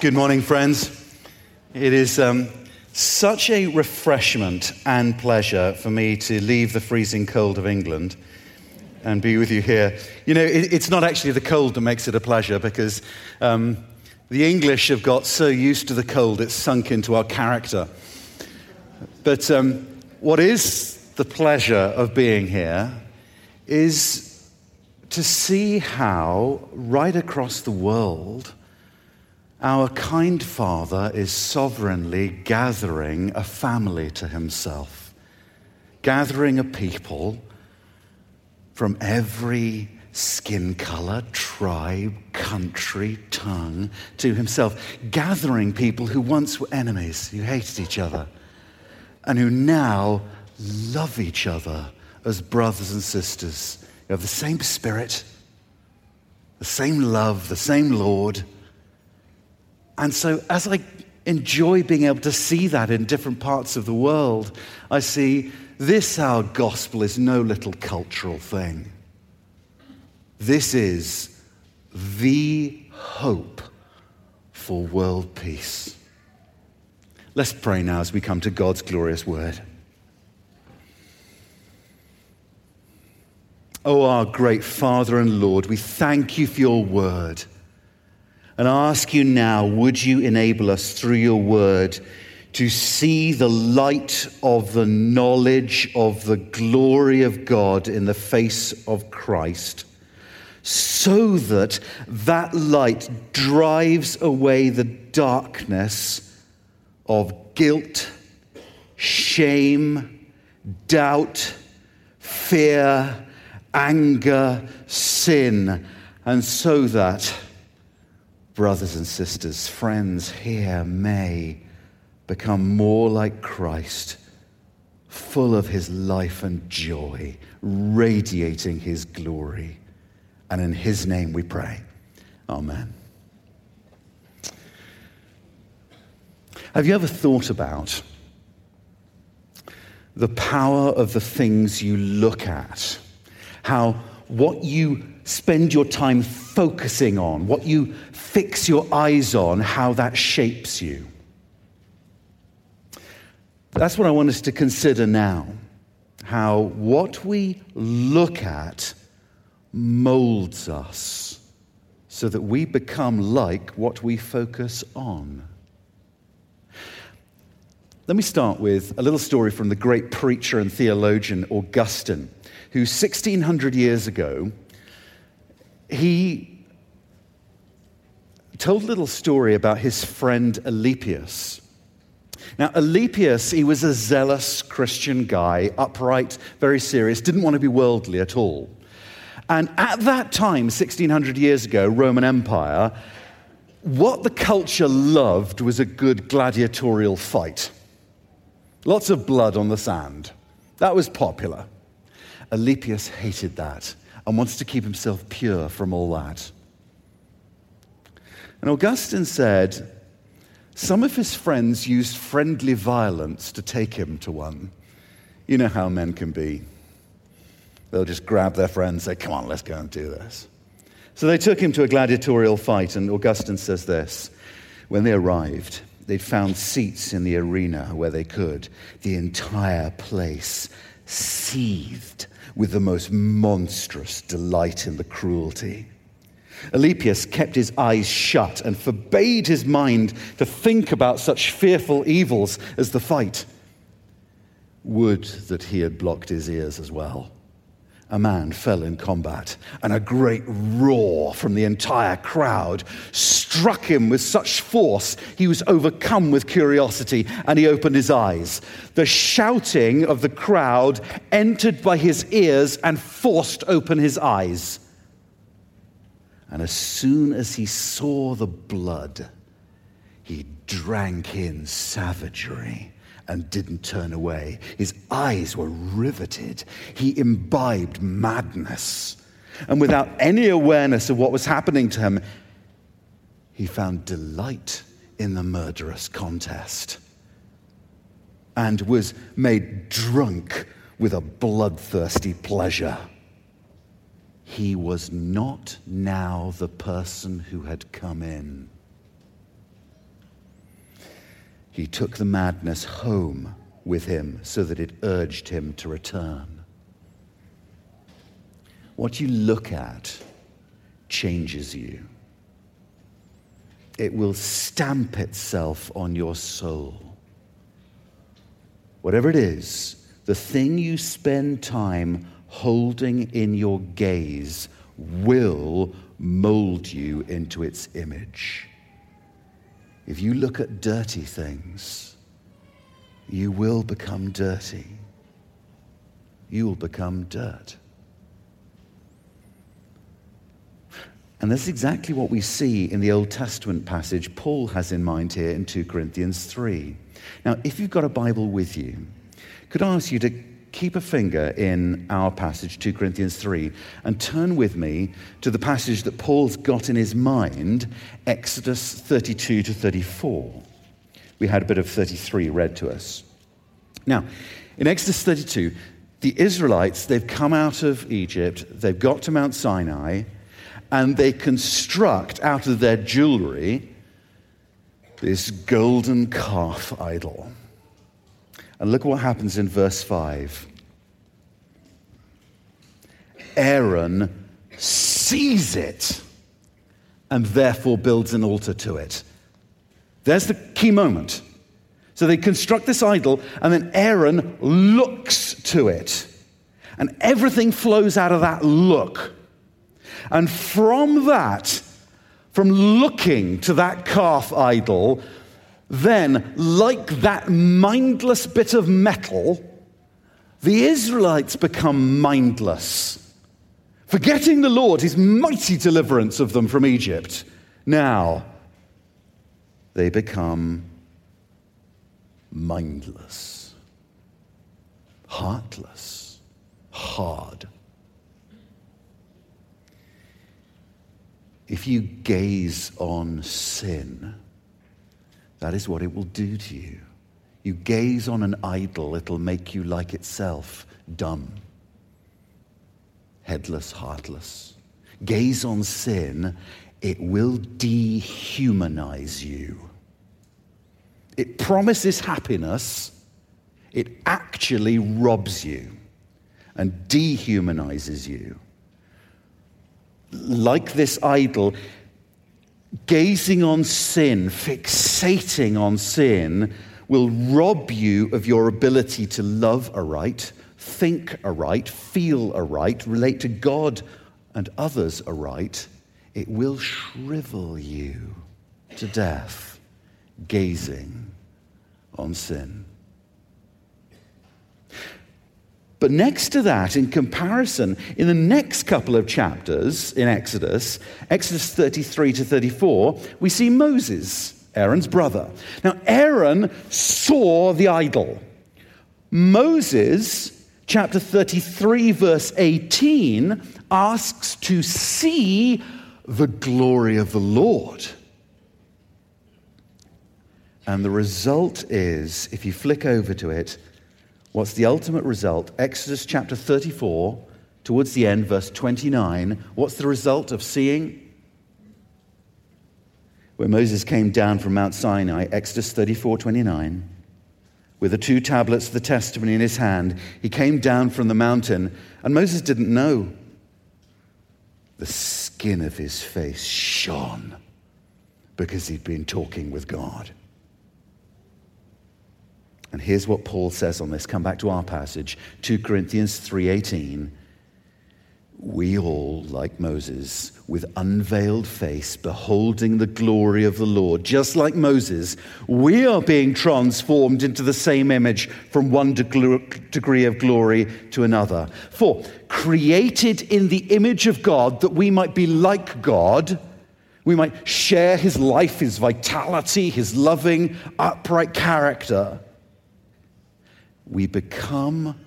Good morning, friends. It is um, such a refreshment and pleasure for me to leave the freezing cold of England and be with you here. You know, it, it's not actually the cold that makes it a pleasure because um, the English have got so used to the cold it's sunk into our character. But um, what is the pleasure of being here is to see how, right across the world, our kind Father is sovereignly gathering a family to himself, gathering a people from every skin color, tribe, country, tongue to himself, gathering people who once were enemies, who hated each other, and who now love each other as brothers and sisters. You have the same spirit, the same love, the same Lord. And so, as I enjoy being able to see that in different parts of the world, I see this, our gospel, is no little cultural thing. This is the hope for world peace. Let's pray now as we come to God's glorious word. Oh, our great Father and Lord, we thank you for your word. And I ask you now, would you enable us through your word to see the light of the knowledge of the glory of God in the face of Christ, so that that light drives away the darkness of guilt, shame, doubt, fear, anger, sin, and so that brothers and sisters, friends here may become more like Christ, full of his life and joy, radiating his glory. And in his name we pray. Amen. Have you ever thought about the power of the things you look at? How what you spend your time focusing on, what you fix your eyes on, how that shapes you. That's what I want us to consider now. How what we look at molds us so that we become like what we focus on. Let me start with a little story from the great preacher and theologian Augustine, who 1600 years ago, he told a little story about his friend Alypius. Now, Alypius, he was a zealous Christian guy, upright, very serious, didn't want to be worldly at all. And at that time, 1600 years ago, Roman Empire, what the culture loved was a good gladiatorial fight. Lots of blood on the sand. That was popular. Alypius hated that and wanted to keep himself pure from all that. And Augustine said some of his friends used friendly violence to take him to one. You know how men can be. They'll just grab their friend and say, Come on, let's go and do this. So they took him to a gladiatorial fight, and Augustine says this When they arrived, they'd found seats in the arena where they could. The entire place seethed with the most monstrous delight in the cruelty. Alypius kept his eyes shut and forbade his mind to think about such fearful evils as the fight. Would that he had blocked his ears as well. A man fell in combat, and a great roar from the entire crowd struck him with such force he was overcome with curiosity and he opened his eyes. The shouting of the crowd entered by his ears and forced open his eyes. And as soon as he saw the blood, he drank in savagery and didn't turn away. His eyes were riveted. He imbibed madness. And without any awareness of what was happening to him, he found delight in the murderous contest and was made drunk with a bloodthirsty pleasure. He was not now the person who had come in. he took the madness home with him so that it urged him to return. What you look at changes you, it will stamp itself on your soul. Whatever it is, the thing you spend time holding in your gaze will mold you into its image. If you look at dirty things, you will become dirty. You will become dirt. And that's exactly what we see in the Old Testament passage Paul has in mind here in 2 Corinthians 3. Now, if you've got a Bible with you, could I ask you to keep a finger in our passage, 2 Corinthians 3, and turn with me to the passage that Paul's got in his mind, Exodus 32 to 34. We had a bit of 33 read to us. Now, in Exodus 32, the Israelites, they've come out of Egypt, they've got to Mount Sinai, and they construct out of their jewelry this golden calf idol. And look what happens in verse 5. Aaron sees it and therefore builds an altar to it. There's the key moment. So they construct this idol, and then Aaron looks to it. And everything flows out of that look. And from that, from looking to that calf idol, then, like that mindless bit of metal, the Israelites become mindless, forgetting the Lord, his mighty deliverance of them from Egypt. Now, they become mindless, heartless, hard. If you gaze on sin, that is what it will do to you. You gaze on an idol, it'll make you like itself, dumb, headless, heartless. Gaze on sin, it will dehumanize you. It promises happiness, it actually robs you and dehumanizes you like this idol, gazing on sin, fixating on sin, will rob you of your ability to love aright, think aright, feel aright, relate to God and others aright. It will shrivel you to death, gazing on sin. But next to that, in comparison, in the next couple of chapters in Exodus, Exodus 33 to 34, we see Moses, Aaron's brother. Now, Aaron saw the idol. Moses, chapter 33, verse 18, asks to see the glory of the Lord. And the result is, if you flick over to it, What's the ultimate result? Exodus chapter 34, towards the end, verse 29. What's the result of seeing? When Moses came down from Mount Sinai, Exodus 34, 29, with the two tablets of the testimony in his hand, he came down from the mountain, and Moses didn't know. The skin of his face shone because he'd been talking with God. And here's what Paul says on this. Come back to our passage, 2 Corinthians 3:18. We all, like Moses, with unveiled face, beholding the glory of the Lord, just like Moses, we are being transformed into the same image from one degree of glory to another. For created in the image of God, that we might be like God, we might share his life, his vitality, his loving, upright character we become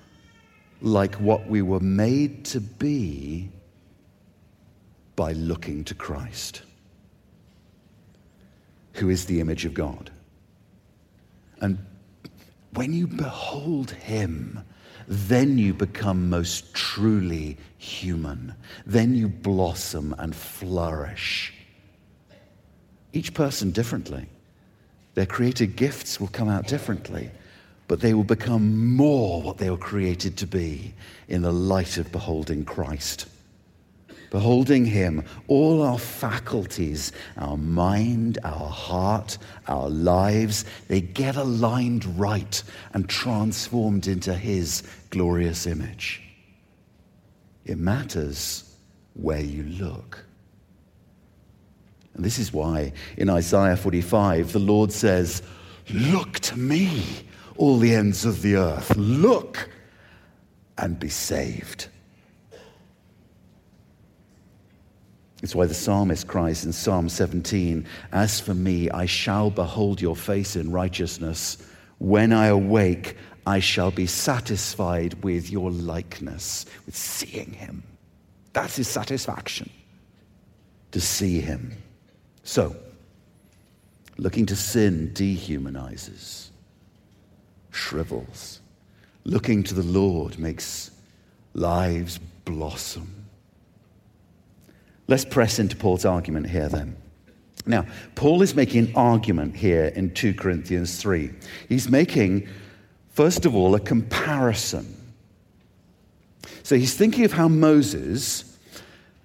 like what we were made to be by looking to Christ, who is the image of God. And when you behold him, then you become most truly human. Then you blossom and flourish. Each person differently. Their created gifts will come out differently, but they will become more what they were created to be in the light of beholding Christ. Beholding Him, all our faculties, our mind, our heart, our lives, they get aligned right and transformed into His glorious image. It matters where you look. And this is why in Isaiah 45, the Lord says, Look to me, all the ends of the earth. Look and be saved. It's why the psalmist cries in Psalm 17 As for me, I shall behold your face in righteousness. When I awake, I shall be satisfied with your likeness, with seeing him. That's his satisfaction, to see him. So, looking to sin dehumanizes, shrivels. Looking to the Lord makes lives blossom. Let's press into Paul's argument here then. Now, Paul is making an argument here in 2 Corinthians 3. He's making, first of all, a comparison. So he's thinking of how Moses,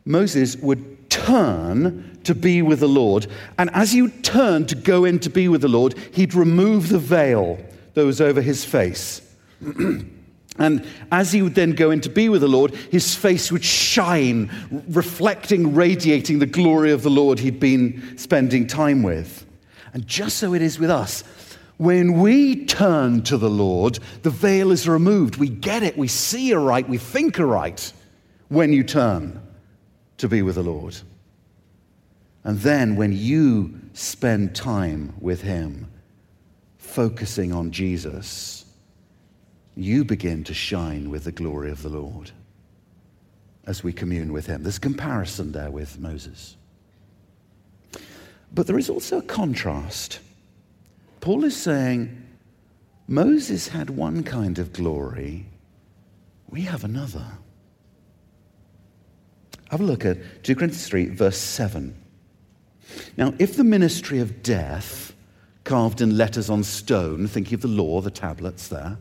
Moses would turn to be with the Lord. And as he turned to go in to be with the Lord, he'd remove the veil was over his face. And as he would then go in to be with the Lord, his face would shine, reflecting, radiating the glory of the Lord he'd been spending time with. And just so it is with us. When we turn to the Lord, the veil is removed. We get it. We see aright. We think aright when you turn to be with the Lord. And then when you spend time with Him, focusing on Jesus, you begin to shine with the glory of the Lord as we commune with him. There's comparison there with Moses. But there is also a contrast. Paul is saying Moses had one kind of glory, we have another. Have a look at 2 Corinthians 3, verse 7. Now, if the ministry of death, carved in letters on stone, thinking of the law, the tablets there,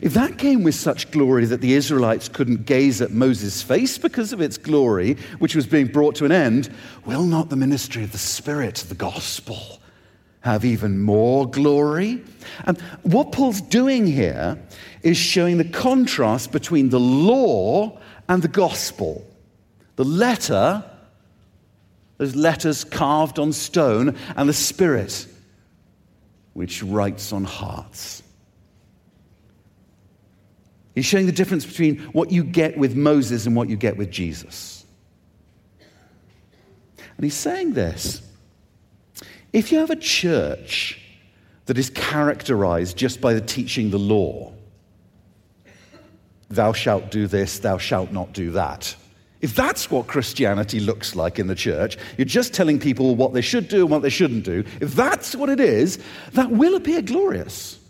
if that came with such glory that the Israelites couldn't gaze at Moses' face because of its glory, which was being brought to an end, will not the ministry of the Spirit, the gospel, have even more glory? And what Paul's doing here is showing the contrast between the law and the gospel. The letter, those letters carved on stone, and the Spirit, which writes on hearts. He's showing the difference between what you get with Moses and what you get with Jesus. And he's saying this if you have a church that is characterized just by the teaching the law, thou shalt do this, thou shalt not do that. If that's what Christianity looks like in the church, you're just telling people what they should do and what they shouldn't do. If that's what it is, that will appear glorious.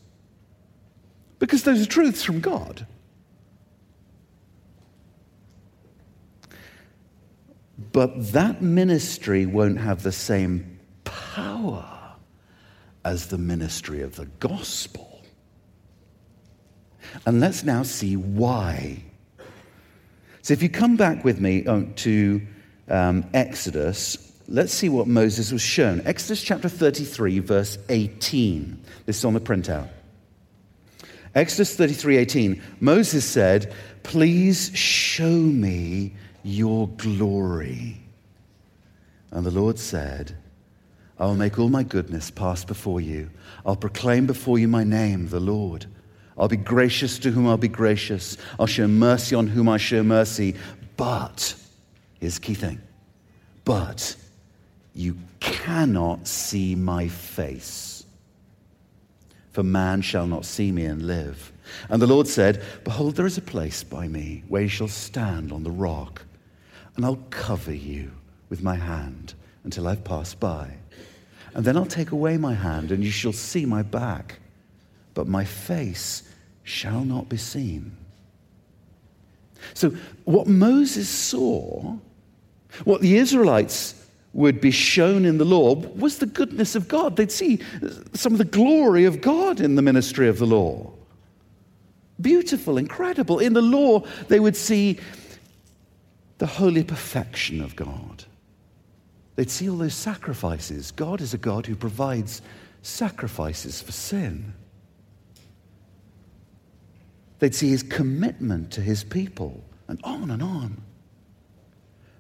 Because those are truths from God. But that ministry won't have the same power as the ministry of the gospel. And let's now see why. So, if you come back with me uh, to um, Exodus, let's see what Moses was shown. Exodus chapter 33, verse 18. This is on the printout. Exodus 33, 18. Moses said, Please show me your glory. And the Lord said, I will make all my goodness pass before you. I'll proclaim before you my name, the Lord. I'll be gracious to whom I'll be gracious. I'll show mercy on whom I show mercy. But, here's the key thing, but you cannot see my face. For man shall not see me and live. And the Lord said, Behold, there is a place by me where you shall stand on the rock and I'll cover you with my hand until I've passed by. And then I'll take away my hand, and you shall see my back, but my face shall not be seen. So, what Moses saw, what the Israelites would be shown in the law was the goodness of God. They'd see some of the glory of God in the ministry of the law. Beautiful, incredible. In the law, they would see the holy perfection of God. They'd see all those sacrifices. God is a God who provides sacrifices for sin. They'd see his commitment to his people, and on and on.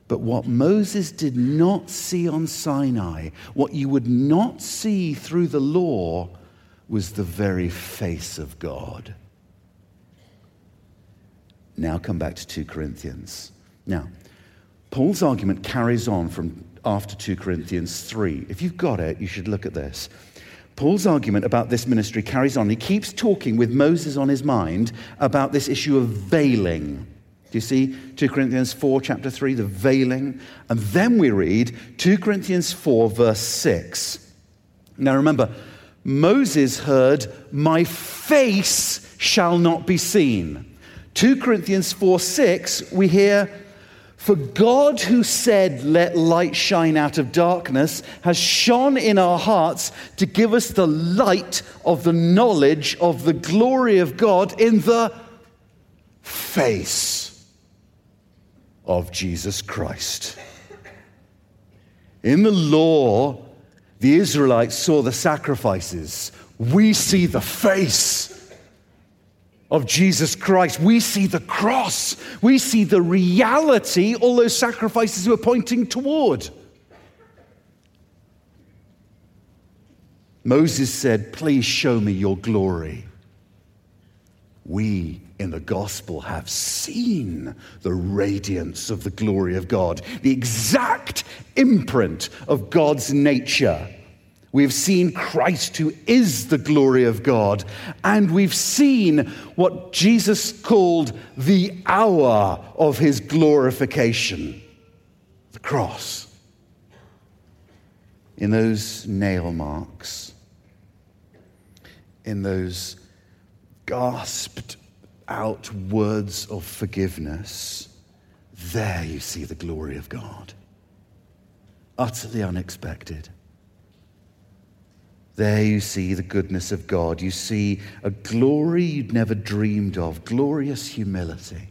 But what Moses did not see on Sinai, what you would not see through the law, was the very face of God. Now come back to 2 Corinthians. Now, Paul's argument carries on from after 2 Corinthians 3. If you've got it, you should look at this. Paul's argument about this ministry carries on. He keeps talking with Moses on his mind about this issue of veiling. Do you see 2 Corinthians 4, chapter 3, the veiling? And then we read 2 Corinthians 4, verse 6. Now remember, Moses heard, My face shall not be seen. 2 Corinthians 4, 6, we hear, for God, who said, Let light shine out of darkness, has shone in our hearts to give us the light of the knowledge of the glory of God in the face of Jesus Christ. In the law, the Israelites saw the sacrifices. We see the face of Jesus Christ. We see the cross. We see the reality all those sacrifices were pointing toward. Moses said, Please show me your glory. We in the gospel have seen the radiance of the glory of God, the exact imprint of God's nature We've seen Christ, who is the glory of God, and we've seen what Jesus called the hour of his glorification the cross. In those nail marks, in those gasped out words of forgiveness, there you see the glory of God. Utterly unexpected. There you see the goodness of God. You see a glory you'd never dreamed of, glorious humility.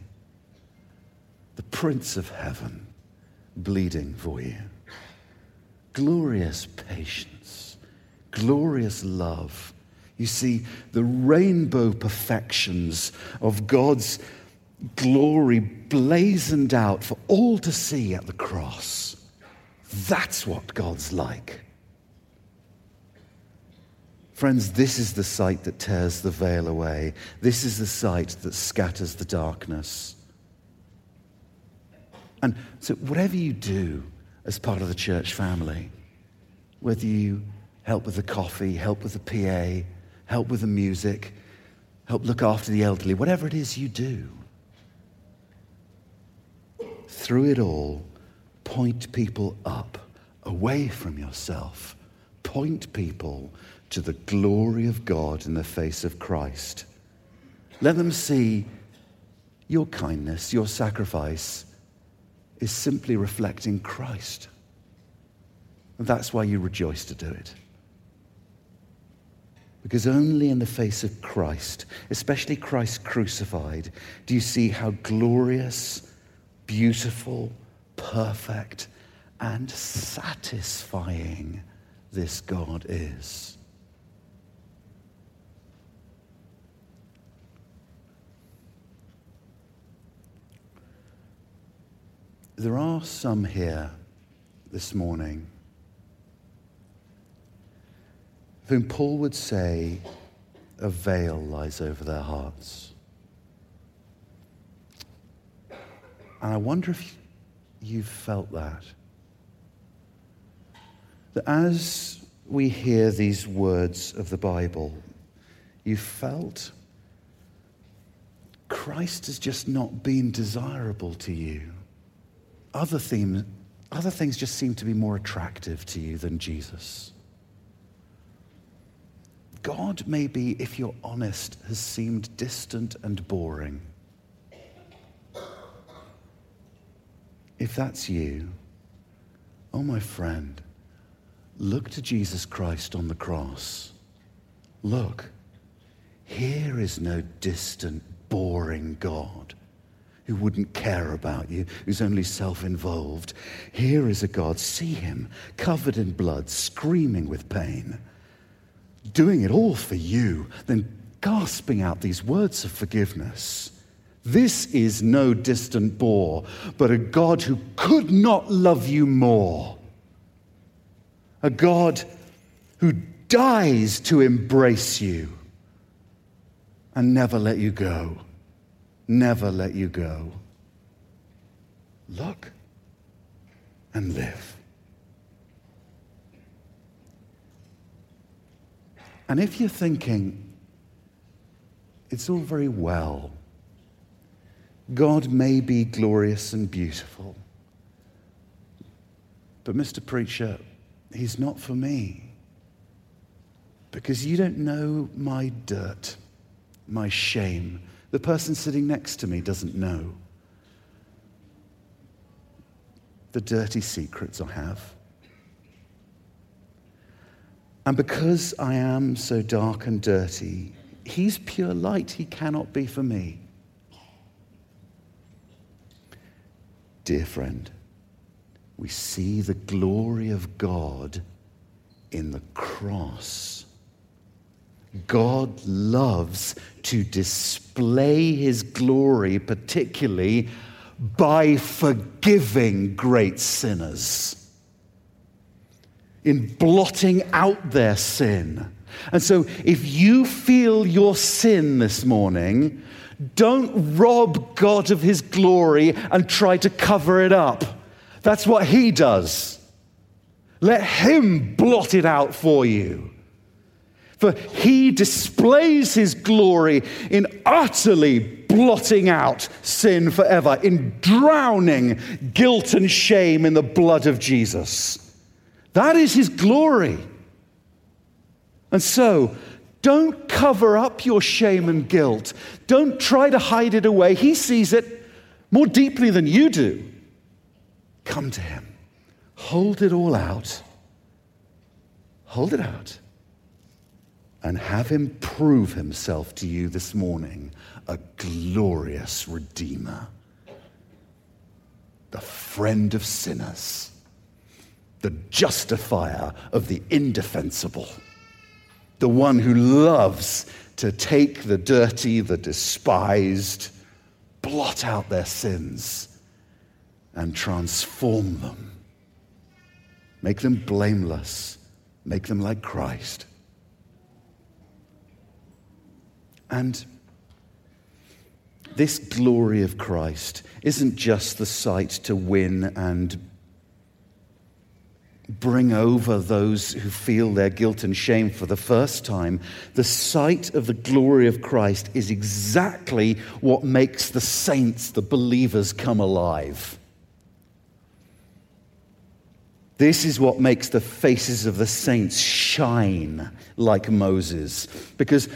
The Prince of Heaven bleeding for you. Glorious patience, glorious love. You see the rainbow perfections of God's glory blazoned out for all to see at the cross. That's what God's like. Friends, this is the sight that tears the veil away. This is the sight that scatters the darkness. And so, whatever you do as part of the church family, whether you help with the coffee, help with the PA, help with the music, help look after the elderly, whatever it is you do, through it all, point people up, away from yourself. Point people to the glory of God in the face of Christ. Let them see your kindness, your sacrifice is simply reflecting Christ. And that's why you rejoice to do it. Because only in the face of Christ, especially Christ crucified, do you see how glorious, beautiful, perfect, and satisfying this God is. There are some here this morning whom Paul would say a veil lies over their hearts. And I wonder if you've felt that. That as we hear these words of the Bible, you felt Christ has just not been desirable to you other, theme, other things just seem to be more attractive to you than Jesus. God, maybe, if you're honest, has seemed distant and boring. If that's you, Oh, my friend, look to Jesus Christ on the cross. Look, here is no distant, boring God who wouldn't care about you, who's only self involved. Here is a God, see him, covered in blood, screaming with pain, doing it all for you, then gasping out these words of forgiveness. This is no distant bore, but a God who could not love you more. A God who dies to embrace you and never let you go never let you go. Look and live. And if you're thinking, it's all very well, God may be glorious and beautiful, but Mr. Preacher, He's not for me. Because you don't know my dirt, my shame, the person sitting next to me doesn't know. The dirty secrets I have. And because I am so dark and dirty, he's pure light. He cannot be for me. Dear friend, we see the glory of God in the cross. God loves to display his glory, particularly by forgiving great sinners, in blotting out their sin. And so, if you feel your sin this morning, don't rob God of his glory and try to cover it up. That's what he does. Let him blot it out for you. For he displays his glory in utterly blotting out sin forever, in drowning guilt and shame in the blood of Jesus. That is his glory. And so, don't cover up your shame and guilt. Don't try to hide it away. He sees it more deeply than you do. Come to him. Hold it all out. Hold it out and have him prove himself to you this morning a glorious Redeemer, the friend of sinners, the justifier of the indefensible, the one who loves to take the dirty, the despised, blot out their sins, and transform them, make them blameless, make them like Christ. And this glory of Christ isn't just the sight to win and bring over those who feel their guilt and shame for the first time. The sight of the glory of Christ is exactly what makes the saints, the believers, come alive. This is what makes the faces of the saints shine like Moses. Because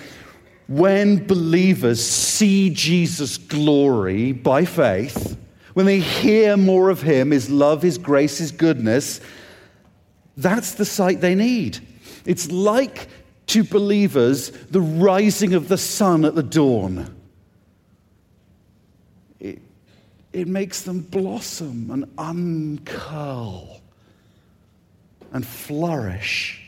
when believers see Jesus' glory by faith, when they hear more of him, his love, his grace, his goodness, that's the sight they need. It's like to believers the rising of the sun at the dawn. It, it makes them blossom and uncurl and flourish.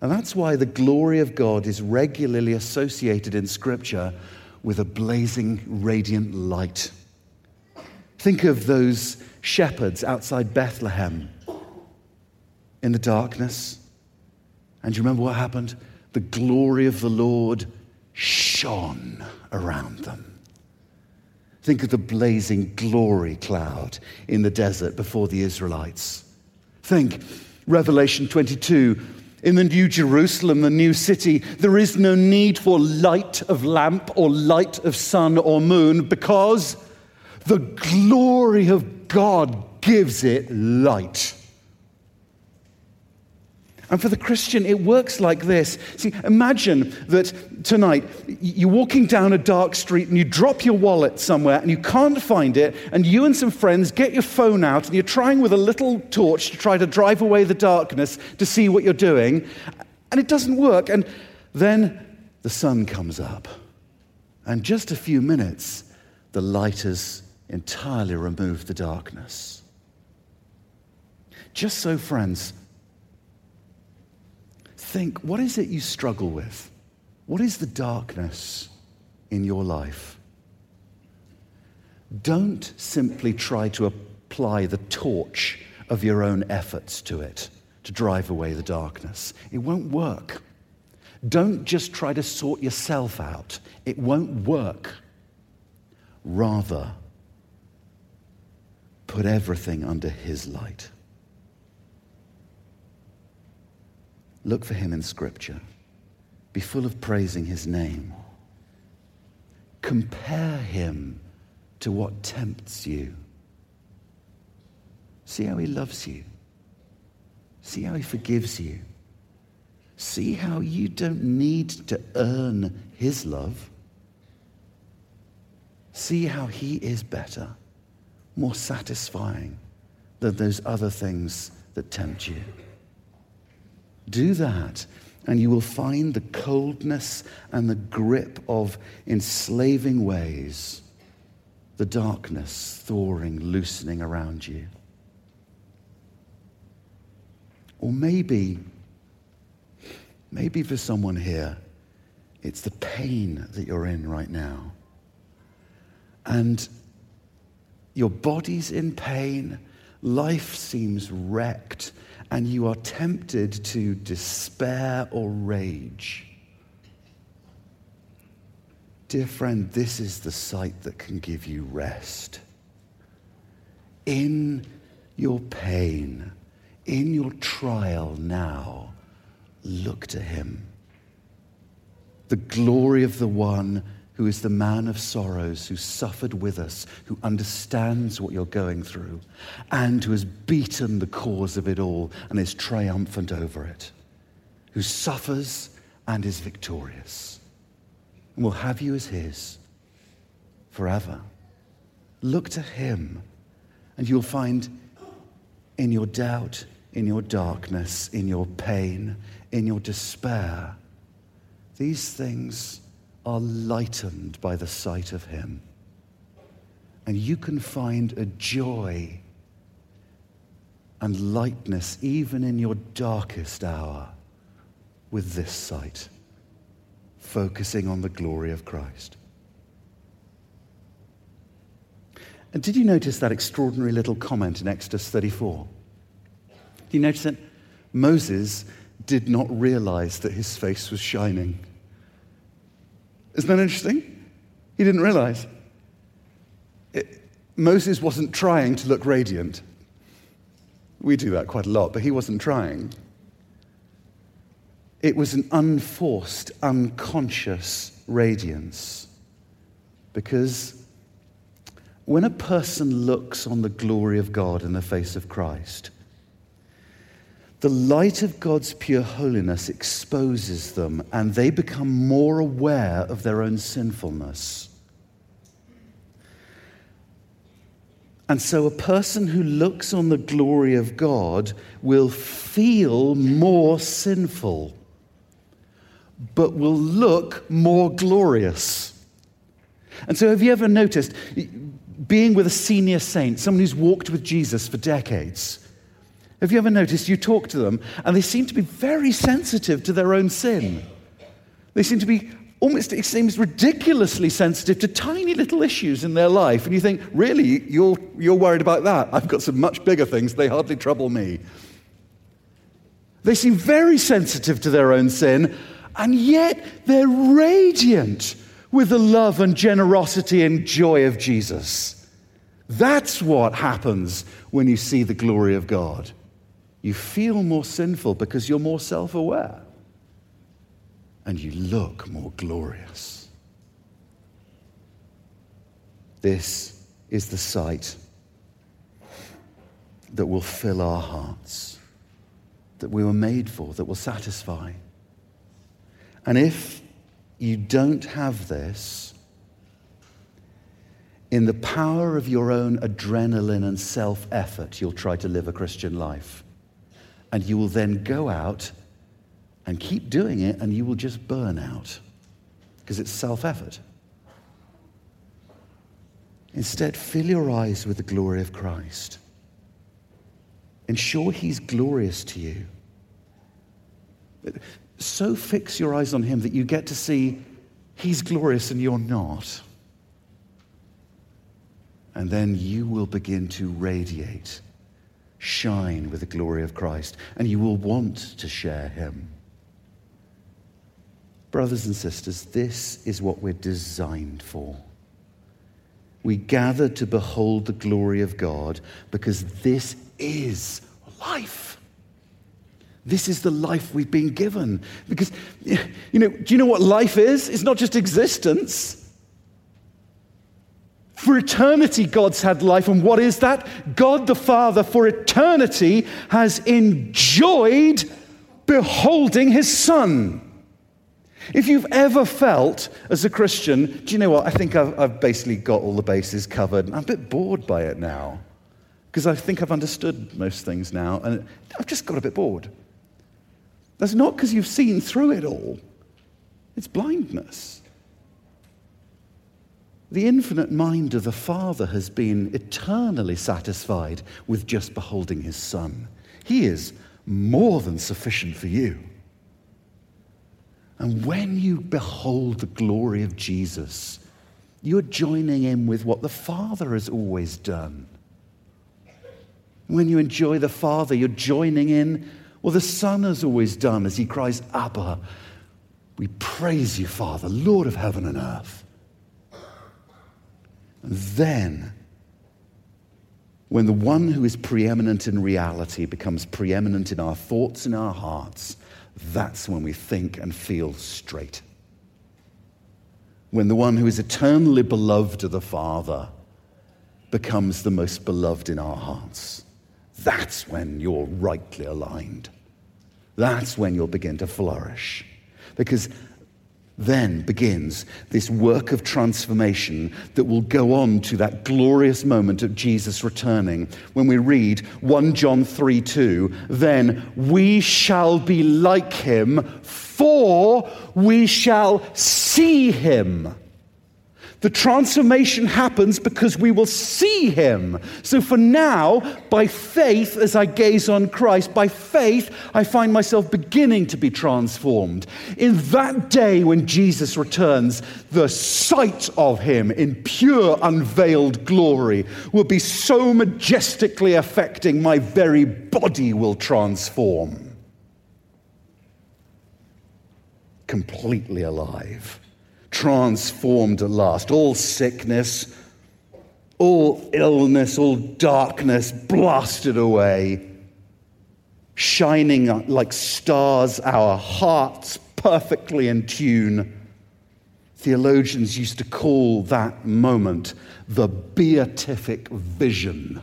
And that's why the glory of God is regularly associated in Scripture with a blazing, radiant light. Think of those shepherds outside Bethlehem in the darkness. And you remember what happened? The glory of the Lord shone around them. Think of the blazing glory cloud in the desert before the Israelites. Think, Revelation 22 in the New Jerusalem, the new city, there is no need for light of lamp or light of sun or moon because the glory of God gives it light. And for the Christian, it works like this. See, imagine that tonight you're walking down a dark street and you drop your wallet somewhere and you can't find it, and you and some friends get your phone out and you're trying with a little torch to try to drive away the darkness to see what you're doing, and it doesn't work. And then the sun comes up, and just a few minutes, the light has entirely removed the darkness. Just so, friends, think what is it you struggle with? What is the darkness in your life? Don't simply try to apply the torch of your own efforts to it to drive away the darkness. It won't work. Don't just try to sort yourself out, it won't work. Rather, put everything under His light. Look for him in Scripture. Be full of praising his name. Compare him to what tempts you. See how he loves you. See how he forgives you. See how you don't need to earn his love. See how he is better, more satisfying than those other things that tempt you. Do that, and you will find the coldness and the grip of enslaving ways, the darkness thawing, loosening around you. Or maybe, maybe for someone here, it's the pain that you're in right now. And your body's in pain, life seems wrecked, and you are tempted to despair or rage, dear friend, this is the sight that can give you rest. In your pain, in your trial now, look to Him. The glory of the one who is the man of sorrows, who suffered with us, who understands what you're going through, and who has beaten the cause of it all and is triumphant over it, who suffers and is victorious, and will have you as his forever. Look to him, and you'll find in your doubt, in your darkness, in your pain, in your despair, these things are lightened by the sight of Him. And you can find a joy and lightness even in your darkest hour with this sight, focusing on the glory of Christ. And did you notice that extraordinary little comment in Exodus 34? Did you notice that Moses did not realize that his face was shining? Isn't that interesting? He didn't realize. It, Moses wasn't trying to look radiant. We do that quite a lot, but he wasn't trying. It was an unforced, unconscious radiance. Because when a person looks on the glory of God in the face of Christ, the light of God's pure holiness exposes them, and they become more aware of their own sinfulness. And so, a person who looks on the glory of God will feel more sinful, but will look more glorious. And so, have you ever noticed being with a senior saint, someone who's walked with Jesus for decades? Have you ever noticed you talk to them and they seem to be very sensitive to their own sin? They seem to be almost, it seems ridiculously sensitive to tiny little issues in their life. And you think, really, you're, you're worried about that? I've got some much bigger things, they hardly trouble me. They seem very sensitive to their own sin, and yet they're radiant with the love and generosity and joy of Jesus. That's what happens when you see the glory of God you feel more sinful because you're more self aware. And you look more glorious. This is the sight that will fill our hearts. that we were made for, that will satisfy. And if you don't have this, in the power of your own adrenaline and self effort, you'll try to live a Christian life. And you will then go out and keep doing it, and you will just burn out because it's self effort. Instead, fill your eyes with the glory of Christ. Ensure He's glorious to you. So fix your eyes on Him that you get to see He's glorious and you're not. And then you will begin to radiate, shine with the glory of Christ, and you will want to share Him. Brothers and sisters, this is what we're designed for. We gather to behold the glory of God because this is life. This is the life we've been given. Because, you know, do you know what life is? It's not just existence. For eternity, God's had life. And what is that? God the Father, for eternity, has enjoyed beholding his Son. If you've ever felt as a Christian, do you know what? I think I've, I've basically got all the bases covered. I'm a bit bored by it now because I think I've understood most things now, and I've just got a bit bored. That's not because you've seen through it all, it's blindness. The infinite mind of the Father has been eternally satisfied with just beholding his Son. He is more than sufficient for you. And when you behold the glory of Jesus, you're joining in with what the Father has always done. When you enjoy the Father, you're joining in what the Son has always done as he cries, Abba, we praise you, Father, Lord of heaven and earth. Then, when the one who is preeminent in reality becomes preeminent in our thoughts and our hearts, that's when we think and feel straight. When the one who is eternally beloved of the Father becomes the most beloved in our hearts, that's when you're rightly aligned. That's when you'll begin to flourish. Because then begins this work of transformation that will go on to that glorious moment of Jesus returning. When we read 1 John 3 2, then we shall be like him, for we shall see him the transformation happens because we will see him. So for now, by faith, as I gaze on Christ, by faith, I find myself beginning to be transformed. In that day when Jesus returns, the sight of him in pure unveiled glory will be so majestically affecting, my very body will transform. Completely alive transformed at last. All sickness, all illness, all darkness blasted away, shining like stars, our hearts perfectly in tune. Theologians used to call that moment the beatific vision.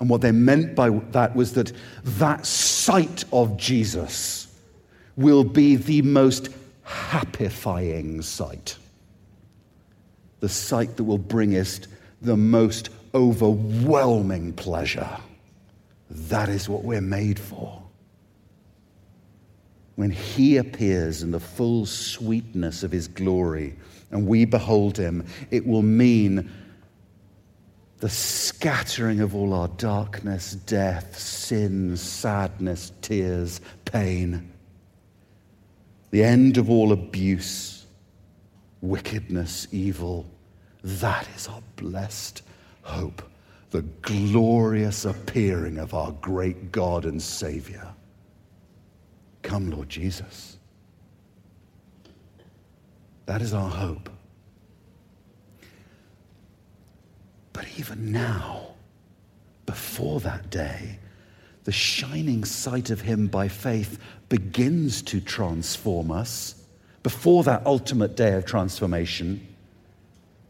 And what they meant by that was that that sight of Jesus will be the most happifying sight. The sight that will bring us the most overwhelming pleasure. That is what we're made for. When He appears in the full sweetness of His glory and we behold Him, it will mean the scattering of all our darkness, death, sin, sadness, tears, pain the end of all abuse, wickedness, evil. That is our blessed hope, the glorious appearing of our great God and Savior. Come, Lord Jesus. That is our hope. But even now, before that day, the shining sight of Him by faith begins to transform us before that ultimate day of transformation.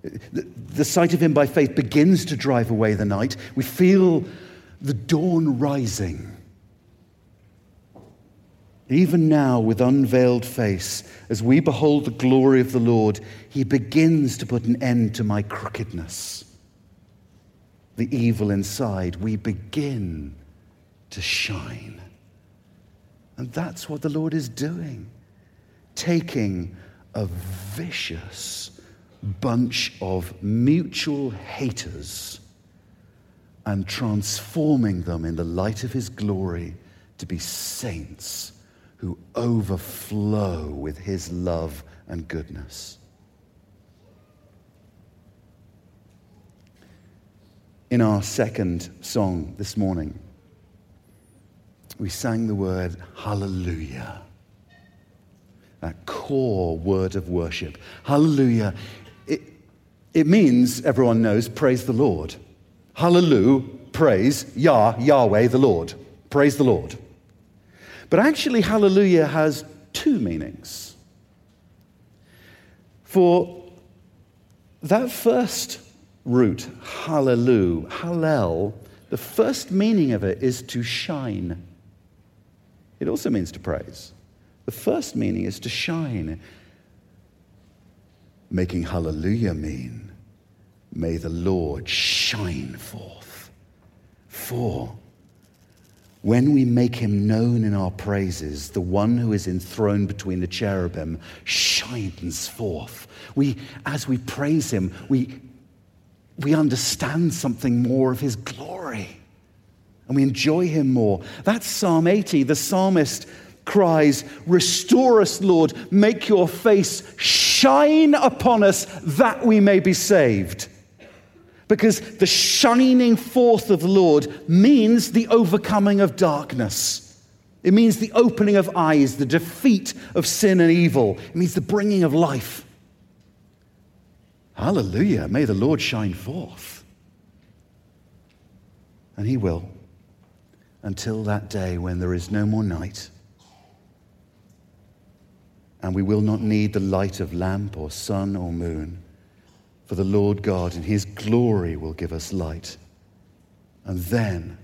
The, sight of Him by faith begins to drive away the night. We feel the dawn rising. Even now, with unveiled face, as we behold the glory of the Lord, he begins to put an end to my crookedness. The evil inside, we begin to shine. And that's what the Lord is doing taking a vicious bunch of mutual haters and transforming them in the light of his glory to be saints who overflow with his love and goodness. In our second song this morning, we sang the word hallelujah, that core word of worship. Hallelujah. It, it means, everyone knows, praise the Lord. Hallelujah, praise Yah, Yahweh, the Lord. Praise the Lord. But actually, hallelujah has two meanings. For that first root, hallelujah, hallel, the first meaning of it is to shine. It also means to praise. The first meaning is to shine, making hallelujah mean, may the Lord shine forth. For when we make him known in our praises, the one who is enthroned between the cherubim shines forth. We, as we praise him, we, we understand something more of his glory and we enjoy him more. That's Psalm 80. The psalmist cries, Restore us, Lord, make your face shine upon us that we may be saved. Because the shining forth of the Lord means the overcoming of darkness. It means the opening of eyes, the defeat of sin and evil. It means the bringing of life. Hallelujah. May the Lord shine forth. And He will until that day when there is no more night. And we will not need the light of lamp or sun or moon for the Lord God in his glory will give us light. And then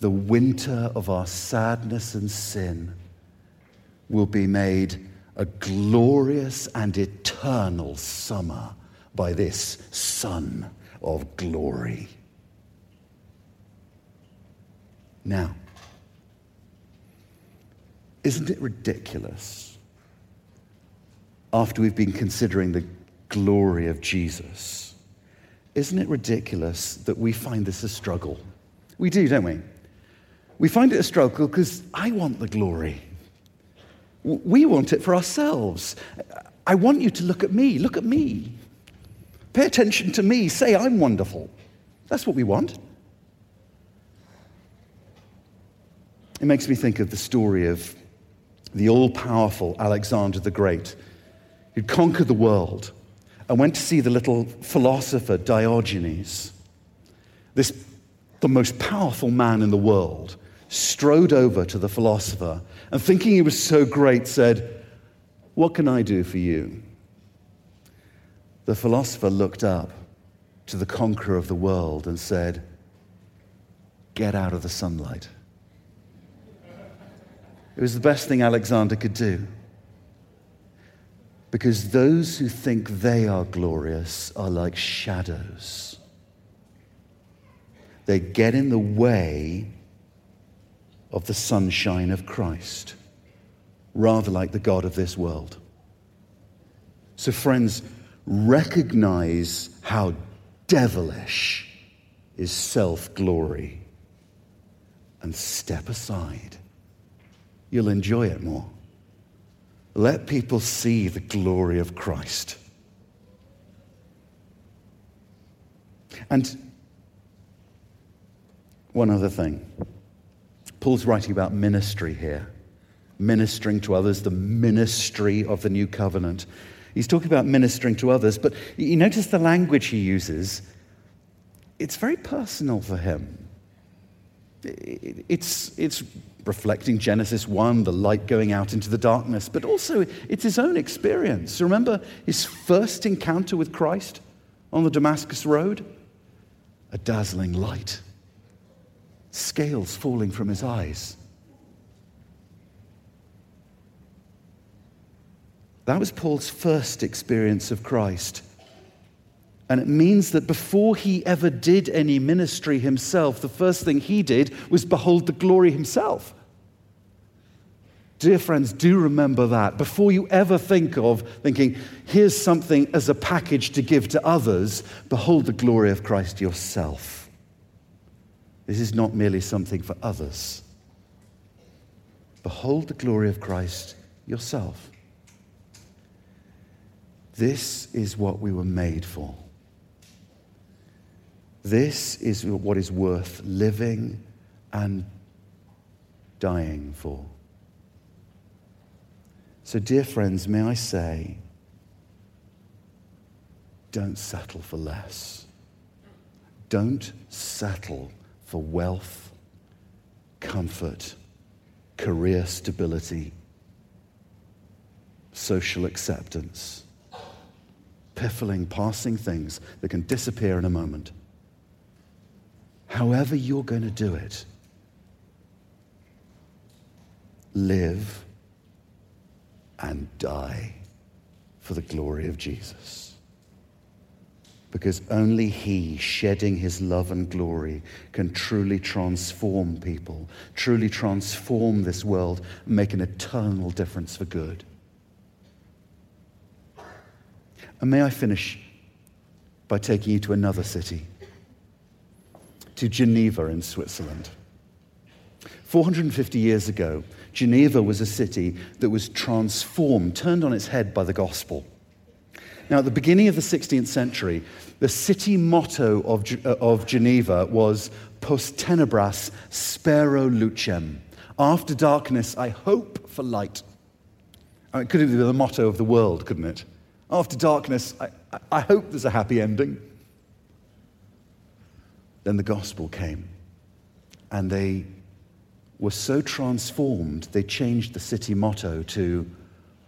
the winter of our sadness and sin will be made a glorious and eternal summer by this sun of glory. Now, isn't it ridiculous after we've been considering the glory of Jesus. Isn't it ridiculous that we find this a struggle? We do, don't we? We find it a struggle because I want the glory. We want it for ourselves. I want you to look at me. Look at me. Pay attention to me. Say, I'm wonderful. That's what we want. It makes me think of the story of the all powerful Alexander the Great, who conquered the world and went to see the little philosopher Diogenes. This, the most powerful man in the world, strode over to the philosopher and, thinking he was so great, said, What can I do for you? The philosopher looked up to the conqueror of the world and said, Get out of the sunlight. It was the best thing Alexander could do. Because those who think they are glorious are like shadows. They get in the way of the sunshine of Christ, rather like the God of this world. So, friends, recognize how devilish is self glory and step aside. You'll enjoy it more. Let people see the glory of Christ. And one other thing Paul's writing about ministry here, ministering to others, the ministry of the new covenant. He's talking about ministering to others, but you notice the language he uses. It's very personal for him. It's, it's reflecting Genesis 1, the light going out into the darkness, but also it's his own experience. Remember his first encounter with Christ on the Damascus Road? A dazzling light, scales falling from his eyes. That was Paul's first experience of Christ. And it means that before he ever did any ministry himself, the first thing he did was behold the glory himself. Dear friends, do remember that. Before you ever think of thinking, here's something as a package to give to others, behold the glory of Christ yourself. This is not merely something for others. Behold the glory of Christ yourself. This is what we were made for. This is what is worth living and dying for. So, dear friends, may I say, don't settle for less. Don't settle for wealth, comfort, career stability, social acceptance, piffling, passing things that can disappear in a moment. However, you're going to do it, live and die for the glory of Jesus. Because only He, shedding His love and glory, can truly transform people, truly transform this world, make an eternal difference for good. And may I finish by taking you to another city, to Geneva in Switzerland. 450 years ago, Geneva was a city that was transformed, turned on its head by the gospel. Now, at the beginning of the 16th century, the city motto of, uh, of Geneva was Post tenebras spero lucem. After darkness, I hope for light. I mean, it could have been the motto of the world, couldn't it? After darkness, I, I hope there's a happy ending. Then the gospel came, and they were so transformed, they changed the city motto to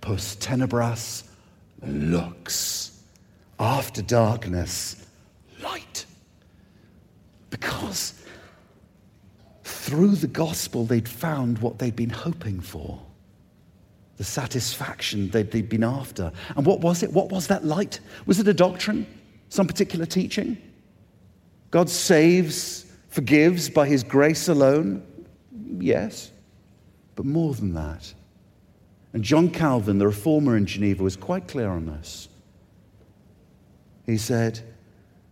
Post tenebras lux. After darkness, light. Because through the gospel, they'd found what they'd been hoping for the satisfaction they'd, they'd been after. And what was it? What was that light? Was it a doctrine? Some particular teaching? God saves, forgives by his grace alone? Yes, but more than that. And John Calvin, the reformer in Geneva, was quite clear on this. He said,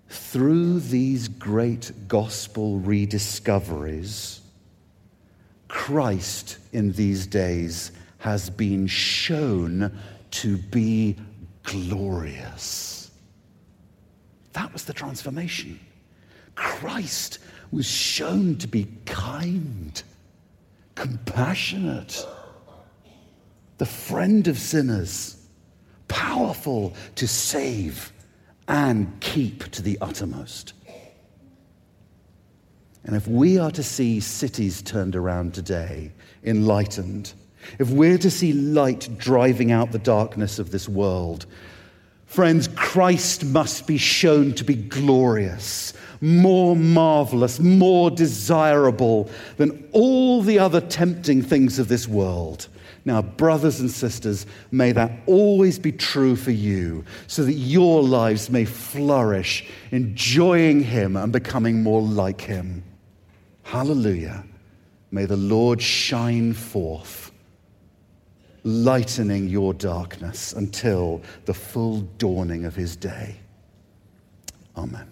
through these great gospel rediscoveries, Christ in these days has been shown to be glorious. That was the transformation. Christ was shown to be kind compassionate, the friend of sinners, powerful to save and keep to the uttermost. And if we are to see cities turned around today, enlightened, if we're to see light driving out the darkness of this world, friends, Christ must be shown to be glorious more marvelous, more desirable than all the other tempting things of this world. Now, brothers and sisters, may that always be true for you so that your lives may flourish, enjoying Him and becoming more like Him. Hallelujah. May the Lord shine forth, lightening your darkness until the full dawning of His day. Amen.